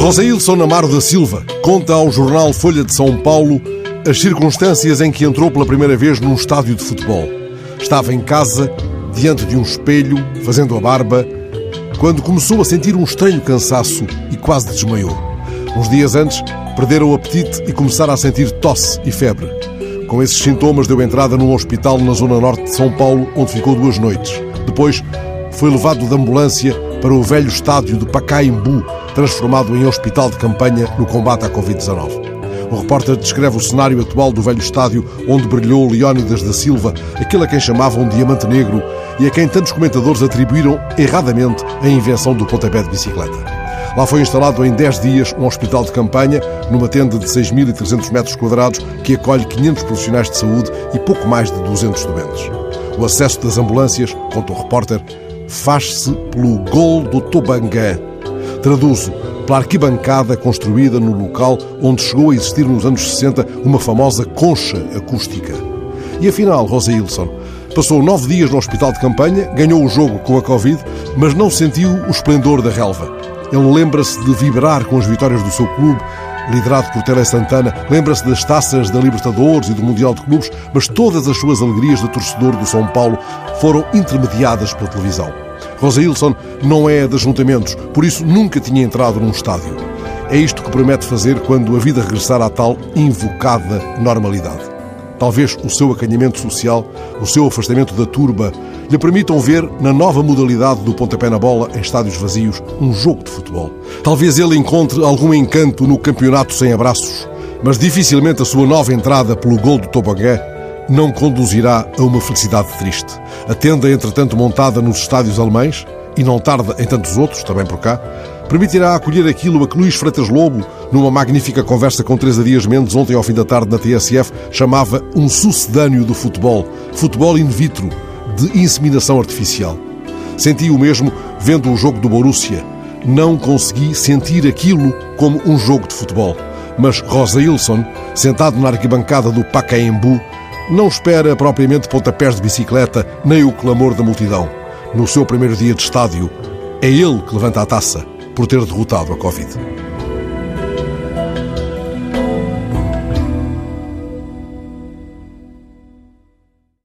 Rosaílson Amaro da Silva conta ao jornal Folha de São Paulo as circunstâncias em que entrou pela primeira vez num estádio de futebol. Estava em casa, diante de um espelho, fazendo a barba, quando começou a sentir um estranho cansaço e quase desmaiou. Uns dias antes, perdera o apetite e começara a sentir tosse e febre. Com esses sintomas, deu entrada num hospital na zona norte de São Paulo, onde ficou duas noites. Depois, foi levado de ambulância para o velho estádio de Pacaembu, transformado em hospital de campanha no combate à Covid-19. O repórter descreve o cenário atual do velho estádio onde brilhou Leónidas da Silva, aquele a quem chamavam Diamante Negro e a quem tantos comentadores atribuíram erradamente a invenção do pontapé de bicicleta. Lá foi instalado em 10 dias um hospital de campanha, numa tenda de 6.300 metros quadrados, que acolhe 500 profissionais de saúde e pouco mais de 200 doentes. O acesso das ambulâncias, conta o repórter, faz-se pelo Gol do Tobangã. Traduzo, pela arquibancada construída no local onde chegou a existir nos anos 60 uma famosa concha acústica. E afinal, Rosa Ilson passou nove dias no hospital de campanha, ganhou o jogo com a Covid, mas não sentiu o esplendor da relva. Ele lembra-se de vibrar com as vitórias do seu clube, liderado por Tele Santana, lembra-se das taças da Libertadores e do Mundial de Clubes, mas todas as suas alegrias de torcedor do São Paulo foram intermediadas pela televisão. Rosa Ilson não é de ajuntamentos, por isso nunca tinha entrado num estádio. É isto que promete fazer quando a vida regressar à tal invocada normalidade. Talvez o seu acanhamento social, o seu afastamento da turba, lhe permitam ver, na nova modalidade do pontapé na bola em estádios vazios, um jogo de futebol. Talvez ele encontre algum encanto no campeonato sem abraços, mas dificilmente a sua nova entrada pelo gol do Tobogã não conduzirá a uma felicidade triste. A tenda, entretanto, montada nos estádios alemães, e não tarda em tantos outros, também por cá, permitirá acolher aquilo a que Luís Freitas Lobo, numa magnífica conversa com Teresa Dias Mendes ontem ao fim da tarde na TSF, chamava um sucedâneo do futebol, futebol in vitro, de inseminação artificial. Senti o mesmo vendo o jogo do Borussia. Não consegui sentir aquilo como um jogo de futebol. Mas Rosa Ilson, sentado na arquibancada do Pacaembu, não espera propriamente pontapés de bicicleta nem o clamor da multidão. No seu primeiro dia de estádio, é ele que levanta a taça por ter derrotado a Covid.